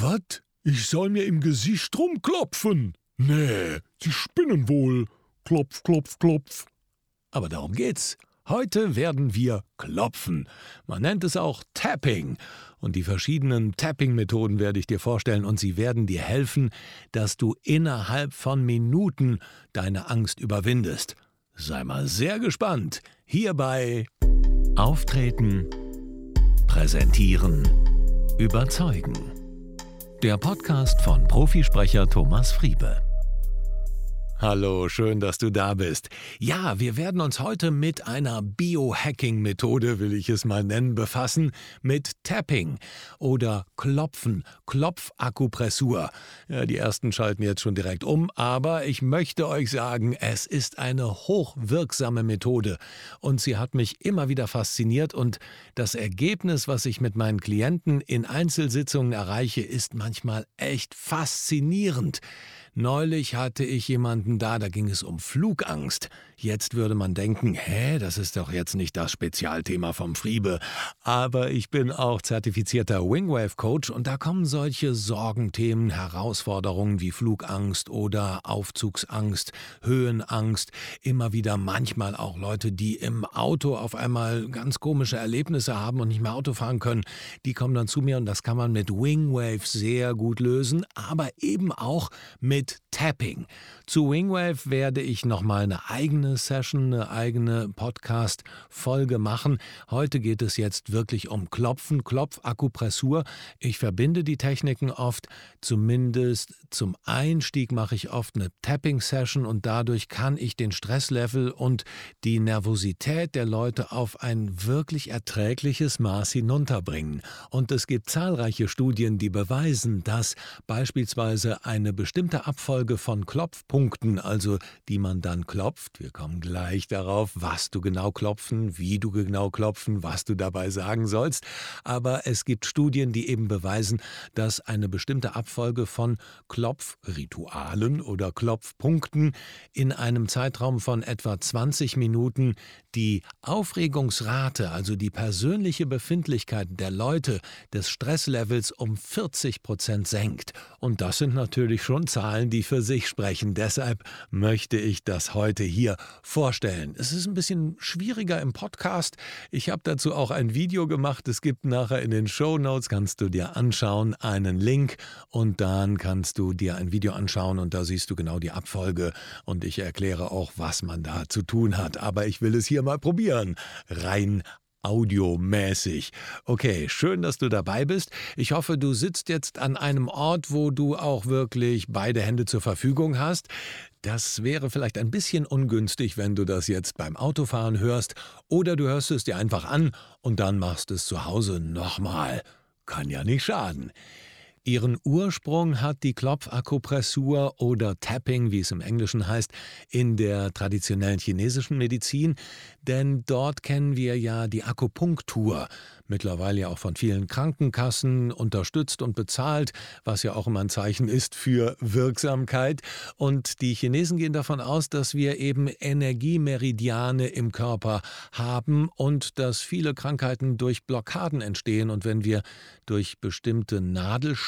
Was? Ich soll mir im Gesicht rumklopfen? Nee, Sie spinnen wohl. Klopf, klopf, klopf. Aber darum geht's. Heute werden wir klopfen. Man nennt es auch Tapping. Und die verschiedenen Tapping-Methoden werde ich dir vorstellen und sie werden dir helfen, dass du innerhalb von Minuten deine Angst überwindest. Sei mal sehr gespannt. Hierbei Auftreten, Präsentieren, Überzeugen. Der Podcast von Profisprecher Thomas Friebe. Hallo, schön, dass du da bist. Ja, wir werden uns heute mit einer Biohacking-Methode, will ich es mal nennen, befassen, mit Tapping oder Klopfen, Klopfakupressur. Ja, die ersten schalten jetzt schon direkt um, aber ich möchte euch sagen, es ist eine hochwirksame Methode und sie hat mich immer wieder fasziniert und das Ergebnis, was ich mit meinen Klienten in Einzelsitzungen erreiche, ist manchmal echt faszinierend. Neulich hatte ich jemanden da, da ging es um Flugangst. Jetzt würde man denken, hä, das ist doch jetzt nicht das Spezialthema vom Friebe. Aber ich bin auch zertifizierter Wingwave-Coach und da kommen solche Sorgenthemen, Herausforderungen wie Flugangst oder Aufzugsangst, Höhenangst, immer wieder manchmal auch Leute, die im Auto auf einmal ganz komische Erlebnisse haben und nicht mehr Auto fahren können, die kommen dann zu mir und das kann man mit Wingwave sehr gut lösen, aber eben auch mit mit Tapping. Zu Wingwave werde ich nochmal eine eigene Session, eine eigene Podcast-Folge machen. Heute geht es jetzt wirklich um Klopfen, Klopfakupressur. Ich verbinde die Techniken oft, zumindest zum Einstieg mache ich oft eine Tapping-Session und dadurch kann ich den Stresslevel und die Nervosität der Leute auf ein wirklich erträgliches Maß hinunterbringen. Und es gibt zahlreiche Studien, die beweisen, dass beispielsweise eine bestimmte Abfolge von Klopfpunkten, also die man dann klopft. Wir kommen gleich darauf, was du genau klopfen, wie du genau klopfen, was du dabei sagen sollst. Aber es gibt Studien, die eben beweisen, dass eine bestimmte Abfolge von Klopfritualen oder Klopfpunkten in einem Zeitraum von etwa 20 Minuten die Aufregungsrate, also die persönliche Befindlichkeit der Leute des Stresslevels um 40 Prozent senkt. Und das sind natürlich schon Zahlen, Zahlen, die für sich sprechen. Deshalb möchte ich das heute hier vorstellen. Es ist ein bisschen schwieriger im Podcast. Ich habe dazu auch ein Video gemacht. Es gibt nachher in den Show Notes, kannst du dir anschauen, einen Link und dann kannst du dir ein Video anschauen und da siehst du genau die Abfolge und ich erkläre auch, was man da zu tun hat. Aber ich will es hier mal probieren. Rein audiomäßig. Okay, schön, dass du dabei bist. Ich hoffe, du sitzt jetzt an einem Ort, wo du auch wirklich beide Hände zur Verfügung hast. Das wäre vielleicht ein bisschen ungünstig, wenn du das jetzt beim Autofahren hörst, oder du hörst es dir einfach an und dann machst es zu Hause nochmal. Kann ja nicht schaden. Ihren Ursprung hat die Klopfakupressur oder Tapping, wie es im Englischen heißt, in der traditionellen chinesischen Medizin, denn dort kennen wir ja die Akupunktur, mittlerweile ja auch von vielen Krankenkassen unterstützt und bezahlt, was ja auch immer ein Zeichen ist für Wirksamkeit. Und die Chinesen gehen davon aus, dass wir eben Energiemeridiane im Körper haben und dass viele Krankheiten durch Blockaden entstehen. Und wenn wir durch bestimmte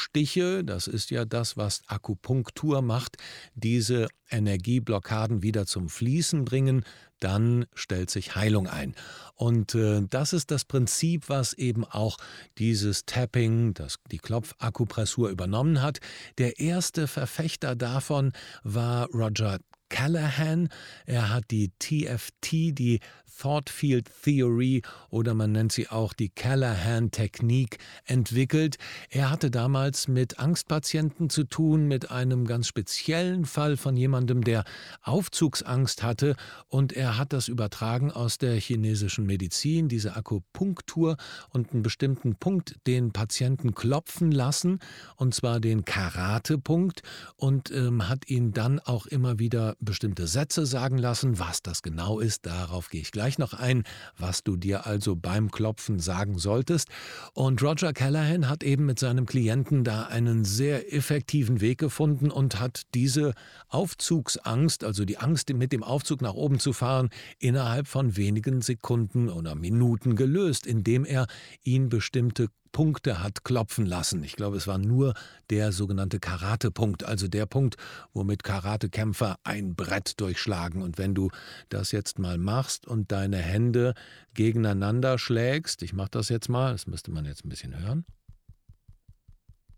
Nadelstiche, das ist ja das, was Akupunktur macht, diese Energieblockaden wieder zum Fließen bringen, dann stellt sich Heilung ein. Und äh, das ist das Prinzip, was eben auch dieses Tapping, das die Klopfakupressur übernommen hat. Der erste Verfechter davon war Roger Callahan. Er hat die TFT, die Thought Field Theory oder man nennt sie auch die Callahan-Technik entwickelt. Er hatte damals mit Angstpatienten zu tun, mit einem ganz speziellen Fall von jemandem, der Aufzugsangst hatte und er hat das übertragen aus der chinesischen Medizin, diese Akupunktur und einen bestimmten Punkt den Patienten klopfen lassen und zwar den Karate-Punkt und ähm, hat ihn dann auch immer wieder bestimmte Sätze sagen lassen. Was das genau ist, darauf gehe ich gleich noch ein, was du dir also beim Klopfen sagen solltest. Und Roger Callahan hat eben mit seinem Klienten da einen sehr effektiven Weg gefunden und hat diese Aufzugsangst, also die Angst, mit dem Aufzug nach oben zu fahren, innerhalb von wenigen Sekunden oder Minuten gelöst, indem er ihn bestimmte Punkte hat klopfen lassen. Ich glaube, es war nur der sogenannte Karate-Punkt, also der Punkt, womit Karatekämpfer ein Brett durchschlagen. Und wenn du das jetzt mal machst und deine Hände gegeneinander schlägst, ich mache das jetzt mal, das müsste man jetzt ein bisschen hören.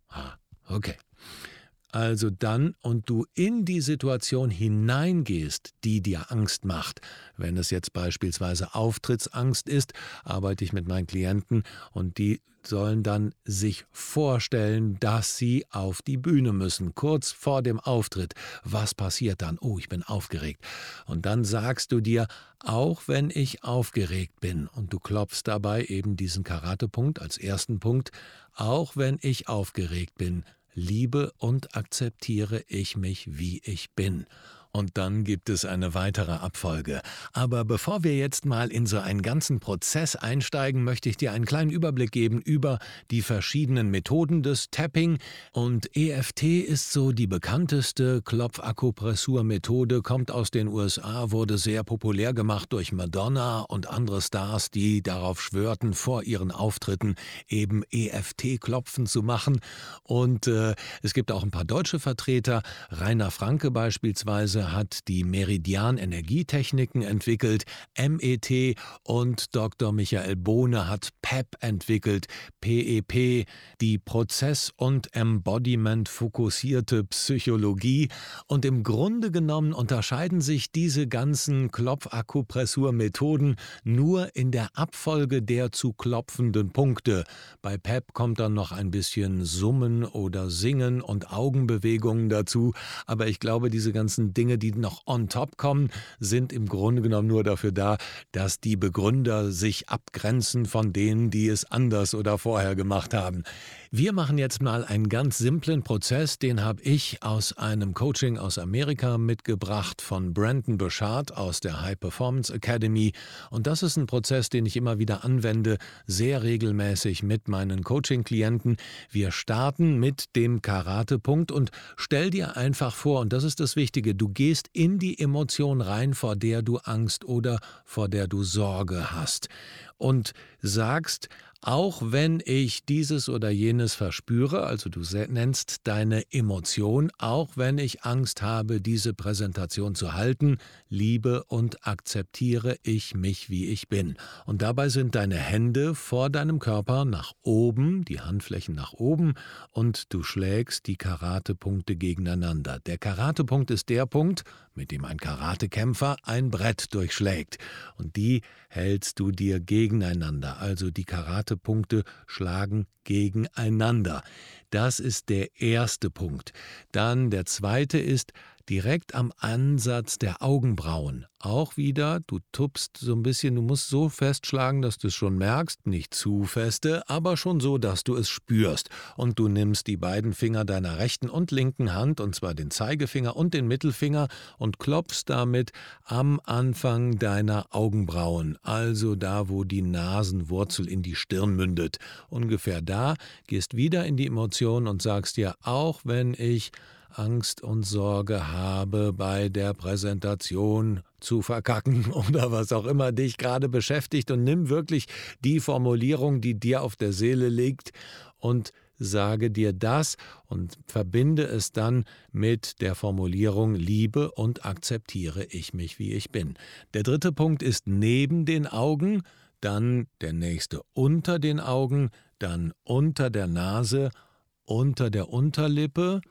Ah, okay also dann und du in die Situation hineingehst, die dir Angst macht. Wenn es jetzt beispielsweise Auftrittsangst ist, arbeite ich mit meinen Klienten und die sollen dann sich vorstellen, dass sie auf die Bühne müssen, kurz vor dem Auftritt. Was passiert dann? Oh, ich bin aufgeregt. Und dann sagst du dir, auch wenn ich aufgeregt bin, und du klopfst dabei eben diesen Karatepunkt als ersten Punkt, auch wenn ich aufgeregt bin, liebe und akzeptiere ich mich, wie ich bin und dann gibt es eine weitere Abfolge. Aber bevor wir jetzt mal in so einen ganzen Prozess einsteigen, möchte ich dir einen kleinen Überblick geben über die verschiedenen Methoden des Tapping. Und EFT ist so die bekannteste Klopfakupressur-Methode, kommt aus den USA, wurde sehr populär gemacht durch Madonna und andere Stars, die darauf schwörten, vor ihren Auftritten eben EFT-Klopfen zu machen. Und äh, es gibt auch ein paar deutsche Vertreter, Rainer Franke beispielsweise hat die Meridian Energietechniken entwickelt, MET und Dr. Michael Bohne hat PEP entwickelt, PEP, e die Prozess- und Embodiment-fokussierte Psychologie. Und im Grunde genommen unterscheiden sich diese ganzen Klopfakupressurmethoden nur in der Abfolge der zu klopfenden Punkte. Bei PEP kommt dann noch ein bisschen Summen oder Singen und Augenbewegungen dazu, aber ich glaube, diese ganzen Dinge Dinge, die noch on top kommen, sind im Grunde genommen nur dafür da, dass die Begründer sich abgrenzen von denen, die es anders oder vorher gemacht haben. Wir machen jetzt mal einen ganz simplen Prozess, den habe ich aus einem Coaching aus Amerika mitgebracht von Brandon Bouchard aus der High Performance Academy. Und das ist ein Prozess, den ich immer wieder anwende, sehr regelmäßig mit meinen Coaching-Klienten. Wir starten mit dem Karate-Punkt und stell dir einfach vor, und das ist das Wichtige, du gehst in die Emotion rein, vor der du Angst oder vor der du Sorge hast. Und sagst, auch wenn ich dieses oder jenes verspüre, also du nennst deine Emotion, auch wenn ich Angst habe, diese Präsentation zu halten, liebe und akzeptiere ich mich, wie ich bin. Und dabei sind deine Hände vor deinem Körper nach oben, die Handflächen nach oben, und du schlägst die Karatepunkte gegeneinander. Der Karatepunkt ist der Punkt, mit dem ein Karatekämpfer ein Brett durchschlägt. Und die hältst du dir gegeneinander, also die Karatepunkte schlagen gegeneinander. Das ist der erste Punkt. Dann der zweite ist, direkt am Ansatz der Augenbrauen. Auch wieder, du tuppst so ein bisschen, du musst so festschlagen, dass du es schon merkst, nicht zu feste, aber schon so, dass du es spürst. Und du nimmst die beiden Finger deiner rechten und linken Hand, und zwar den Zeigefinger und den Mittelfinger, und klopfst damit am Anfang deiner Augenbrauen, also da, wo die Nasenwurzel in die Stirn mündet. Ungefähr da, gehst wieder in die Emotion und sagst dir, auch wenn ich Angst und Sorge habe, bei der Präsentation zu verkacken oder was auch immer dich gerade beschäftigt und nimm wirklich die Formulierung, die dir auf der Seele liegt und sage dir das und verbinde es dann mit der Formulierung liebe und akzeptiere ich mich, wie ich bin. Der dritte Punkt ist neben den Augen, dann der nächste unter den Augen, dann unter der Nase, unter der Unterlippe,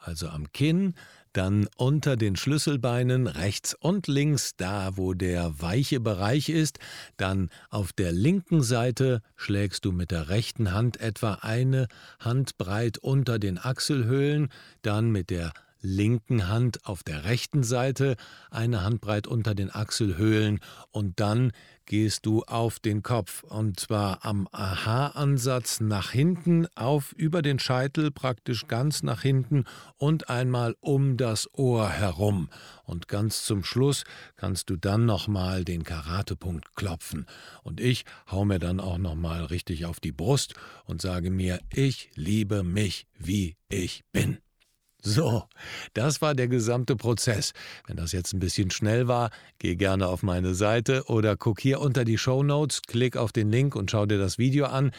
also am Kinn, dann unter den Schlüsselbeinen rechts und links, da wo der weiche Bereich ist, dann auf der linken Seite schlägst du mit der rechten Hand etwa eine Handbreit unter den Achselhöhlen, dann mit der linken Hand auf der rechten Seite, eine Handbreit unter den Achselhöhlen und dann gehst du auf den Kopf und zwar am Haaransatz nach hinten, auf über den Scheitel praktisch ganz nach hinten und einmal um das Ohr herum. Und ganz zum Schluss kannst du dann nochmal den Karatepunkt klopfen. Und ich hau mir dann auch nochmal richtig auf die Brust und sage mir, ich liebe mich, wie ich bin. So, das war der gesamte Prozess. Wenn das jetzt ein bisschen schnell war, geh gerne auf meine Seite oder guck hier unter die Show Notes, klick auf den Link und schau dir das Video an.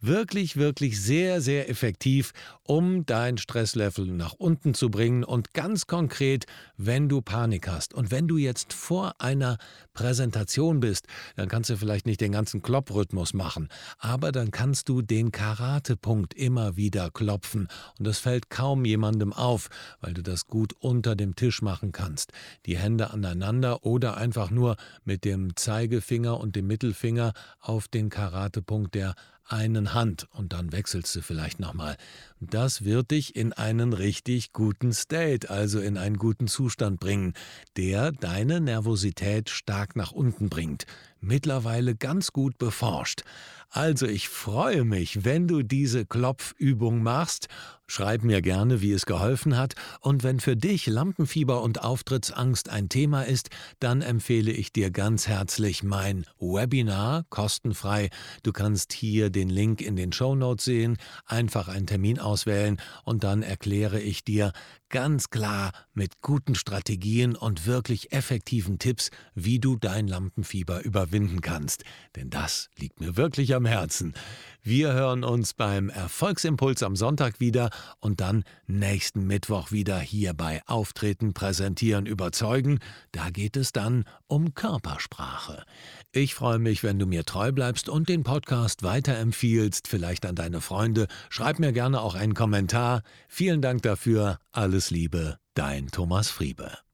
Wirklich, wirklich sehr, sehr effektiv, um dein Stresslevel nach unten zu bringen und ganz konkret, wenn du Panik hast und wenn du jetzt vor einer Präsentation bist, dann kannst du vielleicht nicht den ganzen Klopprhythmus machen, aber dann kannst du den Karatepunkt immer wieder klopfen und das fällt kaum jemandem auf, weil du das gut unter dem Tisch machen kannst. Die Hände aneinander oder einfach nur mit dem Zeigefinger und dem Mittelfinger auf den Karatepunkt der einen Hand und dann wechselst du vielleicht nochmal. Das wird dich in einen richtig guten State, also in einen guten Zustand bringen, der deine Nervosität stark nach unten bringt. Mittlerweile ganz gut beforscht. Also ich freue mich, wenn du diese Klopfübung machst. Schreib mir gerne, wie es geholfen hat. Und wenn für dich Lampenfieber und Auftrittsangst ein Thema ist, dann empfehle ich dir ganz herzlich mein Webinar, kostenfrei. Du kannst hier den Link in den Show Notes sehen, einfach einen Termin auswählen und dann erkläre ich dir ganz klar mit guten Strategien und wirklich effektiven Tipps, wie du dein Lampenfieber überwinden kannst. Denn das liegt mir wirklich am Herzen. Wir hören uns beim Erfolgsimpuls am Sonntag wieder und dann nächsten Mittwoch wieder hier bei Auftreten, Präsentieren, Überzeugen. Da geht es dann um Körpersprache. Ich freue mich, wenn du mir treu bleibst und den Podcast weiterempfiehlst, vielleicht an deine Freunde. Schreib mir gerne auch einen Kommentar. Vielen Dank dafür. Alles Liebe, dein Thomas Friebe.